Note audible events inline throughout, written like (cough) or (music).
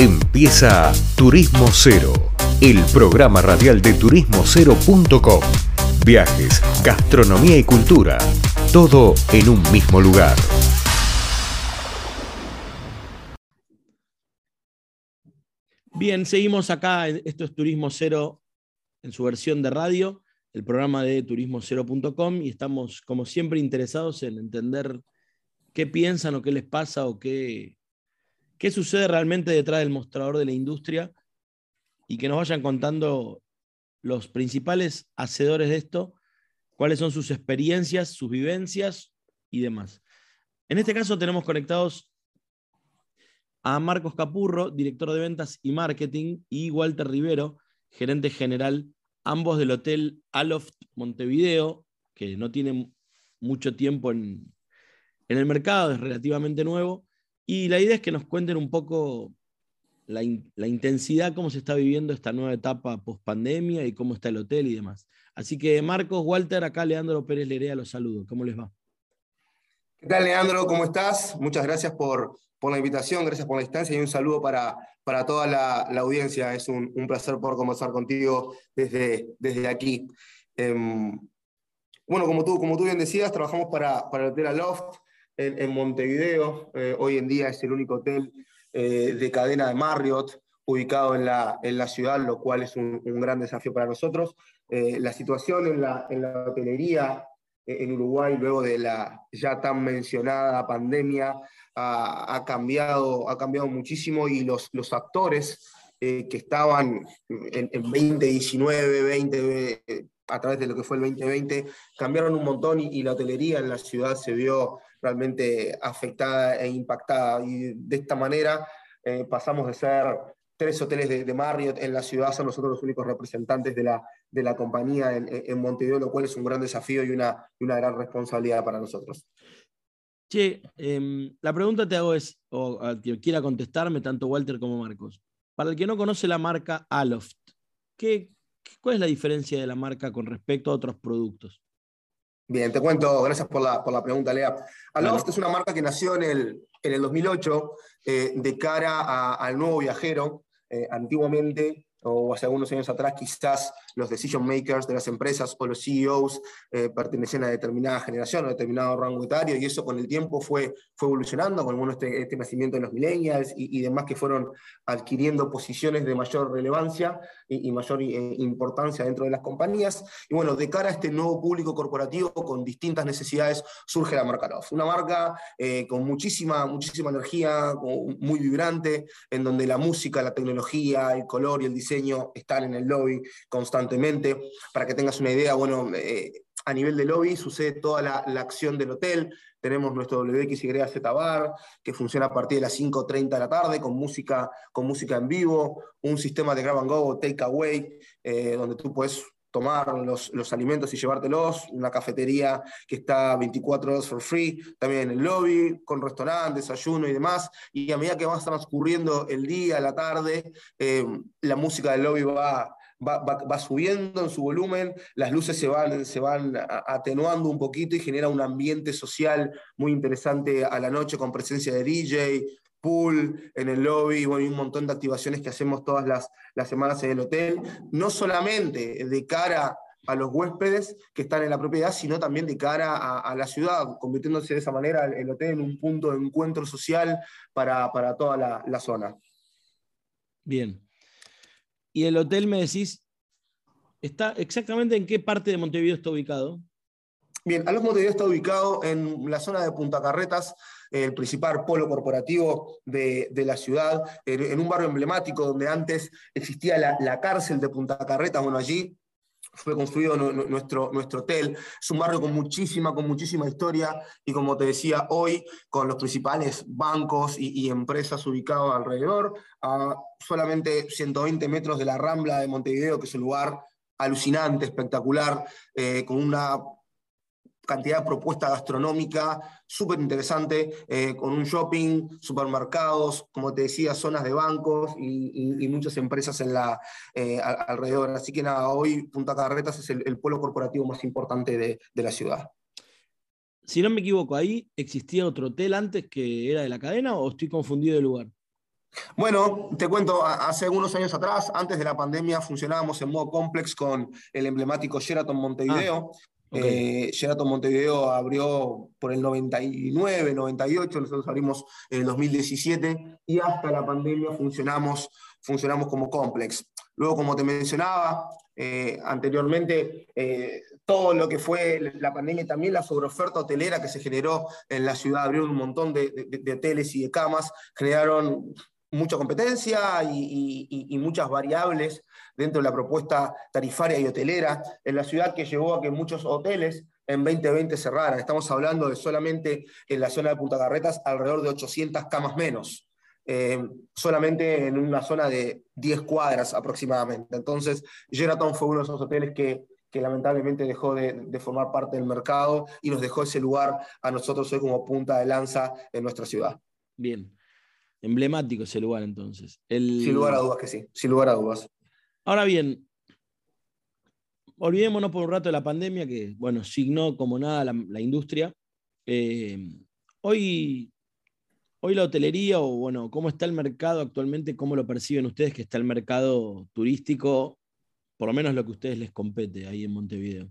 Empieza Turismo Cero, el programa radial de turismocero.com. Viajes, gastronomía y cultura, todo en un mismo lugar. Bien, seguimos acá. Esto es Turismo Cero en su versión de radio, el programa de turismocero.com y estamos, como siempre, interesados en entender qué piensan o qué les pasa o qué, qué sucede realmente detrás del mostrador de la industria y que nos vayan contando los principales hacedores de esto, cuáles son sus experiencias, sus vivencias y demás. En este caso tenemos conectados a Marcos Capurro, director de ventas y marketing, y Walter Rivero, gerente general, ambos del Hotel Aloft Montevideo, que no tiene mucho tiempo en, en el mercado, es relativamente nuevo, y la idea es que nos cuenten un poco la, intensidad, cómo se está viviendo esta nueva etapa post pandemia y cómo está el hotel y demás. Así que Marcos, Walter, acá Leandro Pérez Lerea los saludo. ¿Cómo les va? ¿Qué tal, Leandro? ¿Cómo estás? Muchas gracias por, la invitación, gracias por la instancia y un saludo para, toda la, audiencia. Es un, placer poder conversar contigo desde, aquí. Em, bueno, como tú, como tú bien decías, trabajamos para, para el Hotel Aloft en, Montevideo. Eh, hoy en día es el único hotel eh, de cadena de Marriott ubicado en la, en la ciudad, lo cual es un, gran desafío para nosotros. Eh, la situación en la, en la hotelería en Uruguay, luego de la ya tan mencionada pandemia, ha, cambiado, ha cambiado muchísimo y los, los actores que estaban en, en 2019, 20, a través de lo que fue el 2020, cambiaron un montón y, la hotelería en la ciudad se vio realmente afectada e impactada. Y de esta manera eh, pasamos de ser tres hoteles de, Marriott en la ciudad, son nosotros los únicos representantes de la, de la compañía en, Montevideo, lo cual es un gran desafío y una, una gran responsabilidad para nosotros. Che, em, la pregunta te hago es, o que quiera contestarme, tanto Walter como Marcos. Para el que no conoce la marca Aloft, ¿qué, ¿Cuál es la diferencia de la marca con respecto a otros productos? Bien, te cuento, gracias por la, por la pregunta, Lea. Aloft es una marca que nació en el, en el 2008 eh, de cara al nuevo viajero. Eh, antiguamente o hace algunos años atrás quizás los decision makers de las empresas o los CEOs eh, pertenecían a determinada generación o determinado rango etario y eso con el tiempo fue, fue evolucionando con este, este nacimiento de los millennials y, demás que fueron adquiriendo posiciones de mayor relevancia y, mayor eh, importancia dentro de las compañías. Y bueno, de cara a este nuevo público corporativo con distintas necesidades surge la marca Love. Una marca eh, con muchísima, muchísima energía, muy vibrante, en donde la música, la tecnología, el color y el diseño diseño están en el lobby constantemente. Para que tengas una idea, bueno, eh, a nivel de lobby sucede toda la, acción del hotel. Tenemos nuestro WXYZ Bar, que funciona a partir de las 5.30 de la tarde, con música, con música en vivo, un sistema de grab and go, take away, eh, donde tú puedes tomar los, los, alimentos y llevártelos, una cafetería que está 24 horas for free, también en el lobby, con restaurante, desayuno y demás, y a medida que va transcurriendo el día, la tarde, eh, la música del lobby va, va, va, subiendo en su volumen, las luces se van, se van atenuando un poquito y genera un ambiente social muy interesante a la noche con presencia de DJ, pool, en el lobby, bueno, y un montón de activaciones que hacemos todas las, las semanas en el hotel, no solamente de cara a los huéspedes que están en la propiedad, sino también de cara a, la ciudad, convirtiéndose de esa manera el, hotel en un punto de encuentro social para, toda la, la, zona. Bien. Y el hotel, me decís, ¿está exactamente en qué parte de Montevideo está ubicado? Bien, Alos Montevideo está ubicado en la zona de Punta Carretas, el principal polo corporativo de, la ciudad, en, un barrio emblemático donde antes existía la, cárcel de Punta Carretas, bueno, allí fue construido nuestro, nuestro hotel. Es un barrio con muchísima, con muchísima historia y como te decía hoy, con los principales bancos y, empresas ubicados alrededor, a solamente 120 metros de la Rambla de Montevideo, que es un lugar alucinante, espectacular, eh, con una cantidad de propuesta gastronómica súper interesante, eh, con un shopping, supermercados, como te decía, zonas de bancos y, muchas empresas en la, eh, alrededor. Así que nada, hoy Punta Carretas es el, pueblo corporativo más importante de, de, la ciudad. Si no me equivoco, ahí existía otro hotel antes que era de la cadena o estoy confundido de lugar. Bueno, te cuento, hace algunos años atrás, antes de la pandemia, funcionábamos en modo complex con el emblemático Sheraton Montevideo. Ah. Eh, Sheraton Montevideo abrió por el 99, 98, nosotros abrimos en el 2017 y hasta la pandemia funcionamos, funcionamos como complex. Luego, como te mencionaba eh, anteriormente, eh, todo lo que fue la pandemia y también la sobreoferta hotelera que se generó en la ciudad, abrieron un montón de, hoteles y de camas, generaron mucha competencia y, muchas variables dentro de la propuesta tarifaria y hotelera en la ciudad que llevó a que muchos hoteles en 2020 cerraran. Estamos hablando de solamente en la zona de Punta Carretas alrededor de 800 camas menos. Eh, solamente en una zona de 10 cuadras aproximadamente. Entonces, Sheraton fue uno de esos hoteles que, lamentablemente dejó de, de, formar parte del mercado y nos dejó ese lugar a nosotros hoy como punta de lanza en nuestra ciudad. Bien, Emblemático ese lugar entonces. Sin lugar a dudas que sí, sin lugar a dudas. Ahora bien, olvidémonos por un rato de la pandemia que, bueno, signó como nada la, industria. Eh, hoy, hoy la hotelería, o bueno, ¿cómo está el mercado actualmente? ¿Cómo lo perciben ustedes que está el mercado turístico? Por lo menos lo que a ustedes les compete ahí en Montevideo.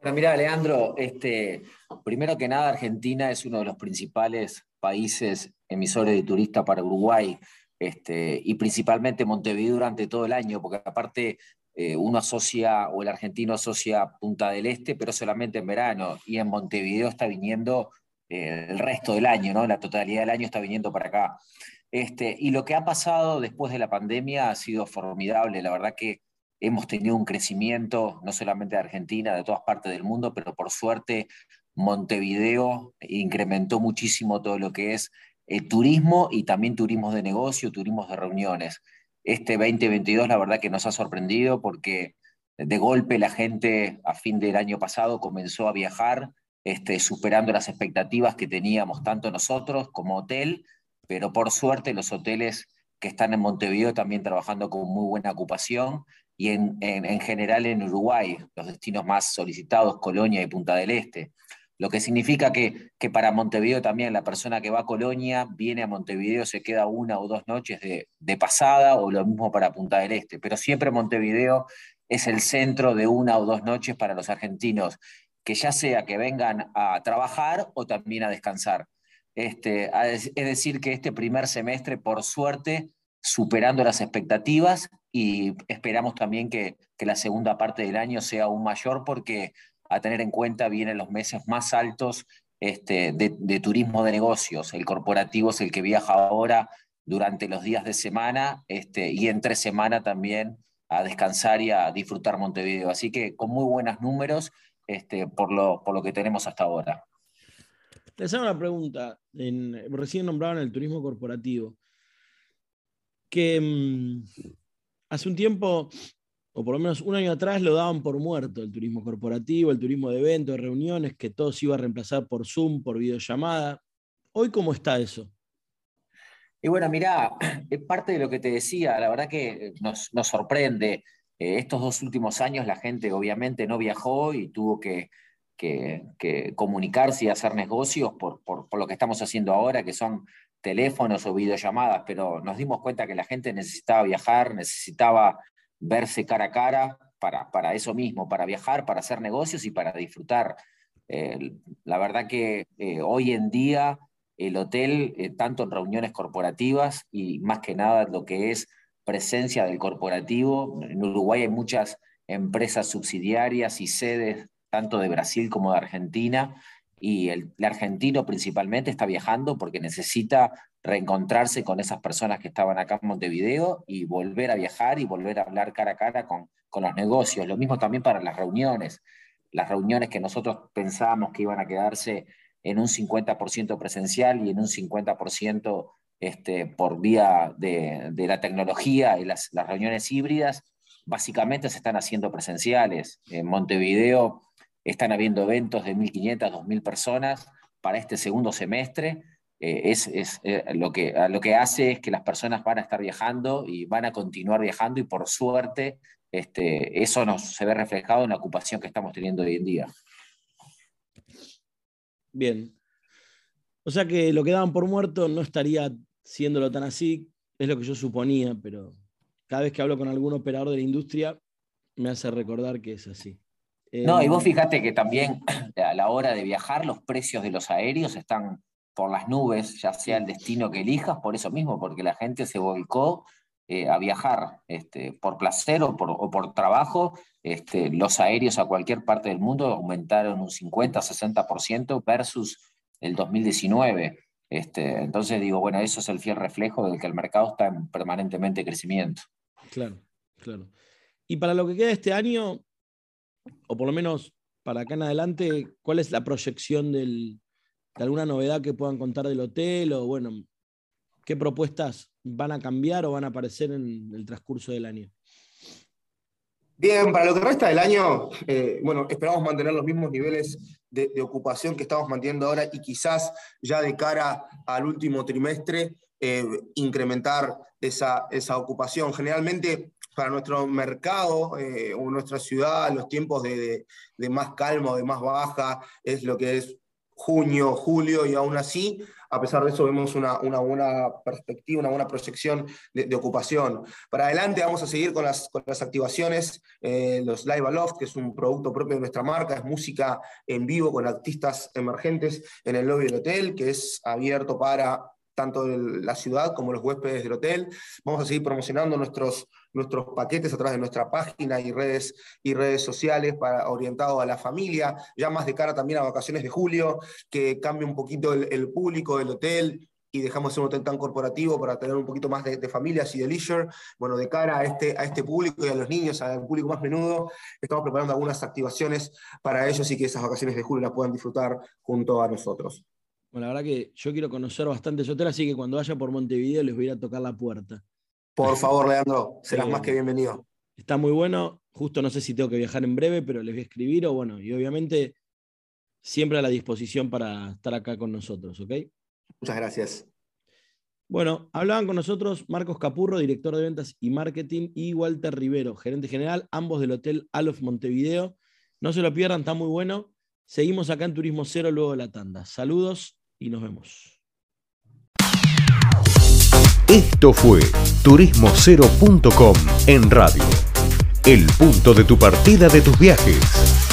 Pero mira, Leandro, este, primero que nada, Argentina es uno de los principales países emisores de turistas para Uruguay, este, y principalmente Montevideo durante todo el año, porque aparte eh, uno asocia, o el argentino asocia Punta del Este, pero solamente en verano, y en Montevideo está viniendo eh, el resto del año, ¿no? la totalidad del año está viniendo para acá. Este, y lo que ha pasado después de la pandemia ha sido formidable, la verdad que hemos tenido un crecimiento, no solamente de Argentina, de todas partes del mundo, pero por suerte Montevideo incrementó muchísimo todo lo que es el turismo y también turismo de negocio, turismo de reuniones. Este 2022 la verdad que nos ha sorprendido porque de golpe la gente a fin del año pasado comenzó a viajar, este, superando las expectativas que teníamos tanto nosotros como hotel, pero por suerte los hoteles que están en Montevideo también trabajando con muy buena ocupación y en, en general en Uruguay, los destinos más solicitados, Colonia y Punta del Este lo que significa que, para Montevideo también la persona que va a Colonia viene a Montevideo, se queda una o dos noches de, pasada, o lo mismo para Punta del Este, pero siempre Montevideo es el centro de una o dos noches para los argentinos, que ya sea que vengan a trabajar o también a descansar. Este, es decir, que este primer semestre, por suerte, superando las expectativas y esperamos también que, que la segunda parte del año sea aún mayor porque a tener en cuenta vienen los meses más altos este, de, turismo de negocios. El corporativo es el que viaja ahora durante los días de semana este, y entre semana también a descansar y a disfrutar Montevideo. Así que con muy buenos números este, por, lo, por lo que tenemos hasta ahora. Les hago una pregunta. recién nombraban el turismo corporativo. Que mm, hace un tiempo o por lo menos un año atrás lo daban por muerto, el turismo corporativo, el turismo de eventos, reuniones, que todo se iba a reemplazar por Zoom, por videollamada. Hoy, ¿cómo está eso? Y bueno, mirá, es parte de lo que te decía, la verdad que nos, sorprende. Eh, estos dos últimos años la gente obviamente no viajó y tuvo que, comunicarse y hacer negocios por, por, lo que estamos haciendo ahora, que son teléfonos o videollamadas, pero nos dimos cuenta que la gente necesitaba viajar, necesitaba verse cara a cara para, para eso mismo, para viajar, para hacer negocios y para disfrutar. Eh, la verdad que eh, hoy en día el hotel, eh, tanto en reuniones corporativas y más que nada lo que es presencia del corporativo, en Uruguay hay muchas empresas subsidiarias y sedes tanto de Brasil como de Argentina, y el, argentino principalmente está viajando porque necesita reencontrarse con esas personas que estaban acá en Montevideo y volver a viajar y volver a hablar cara a cara con, con los negocios. Lo mismo también para las reuniones. Las reuniones que nosotros pensábamos que iban a quedarse en un 50% presencial y en un 50% este, por vía de, de, la tecnología y las, las reuniones híbridas, básicamente se están haciendo presenciales. En Montevideo están habiendo eventos de 1.500, 2.000 personas para este segundo semestre eh, es, eh, lo, que, lo que hace es que las personas van a estar viajando y van a continuar viajando y por suerte este, eso nos, se ve reflejado en la ocupación que estamos teniendo hoy en día. Bien. O sea que lo que daban por muerto no estaría siéndolo tan así, es lo que yo suponía, pero cada vez que hablo con algún operador de la industria, me hace recordar que es así. No, y vos eh, fíjate que también (clears throat) a la hora de viajar los precios de los aéreos están por las nubes, ya sea el destino que elijas, por eso mismo, porque la gente se volcó eh, a viajar este, por placer o por, trabajo. Este, los aéreos a cualquier parte del mundo aumentaron un 50-60% versus el 2019. Este, entonces digo, bueno, eso es el fiel reflejo de que el mercado está en permanentemente crecimiento. Claro, claro. Y para lo que queda este año, o por lo menos para acá en adelante, ¿cuál es la proyección de alguna novedad que puedan contar del hotel? O bueno, ¿qué propuestas van a cambiar o van a aparecer en el transcurso del año? Bien, para lo que resta del año, eh, bueno, esperamos mantener los mismos niveles de, ocupación que estamos manteniendo ahora y quizás ya de cara al último trimestre eh, incrementar esa, esa, ocupación. Generalmente para nuestro mercado eh, o nuestra ciudad, los tiempos de, de, más calma o de más baja es lo que es junio, julio y aún así a pesar de eso vemos una, buena perspectiva, una buena proyección de, ocupación. Para adelante vamos a seguir con las, las activaciones, eh, los Live Aloft, que es un producto propio de nuestra marca, es música en vivo con artistas emergentes en el lobby del hotel, que es abierto para tanto la ciudad como los huéspedes del hotel. Vamos a seguir promocionando nuestros, nuestros paquetes a través de nuestra página y redes, y redes sociales para, orientado a la familia, ya más de cara también a vacaciones de julio, que cambie un poquito el, público del hotel y dejamos un hotel tan corporativo para tener un poquito más de, familias y de leisure. Bueno, de cara a este, a este público y a los niños, al público más menudo, estamos preparando algunas activaciones para ellos y que esas vacaciones de julio las puedan disfrutar junto a nosotros. Bueno, la verdad que yo quiero conocer bastante ese hotel, así que cuando vaya por Montevideo les voy a ir a tocar la puerta. Por favor, Leandro, serás más que bienvenido. Está muy bueno. Justo no sé si tengo que viajar en breve, pero les voy a escribir o bueno, y obviamente siempre a la disposición para estar acá con nosotros, ¿ok? Muchas gracias. Bueno, hablaban con nosotros Marcos Capurro, director de ventas y marketing, y Walter Rivero, gerente general, ambos del Hotel Alof Montevideo. No se lo pierdan, está muy bueno. Seguimos acá en Turismo Cero luego de la tanda. Saludos y nos vemos. Esto fue turismocero.com en radio. El punto de tu partida de tus viajes.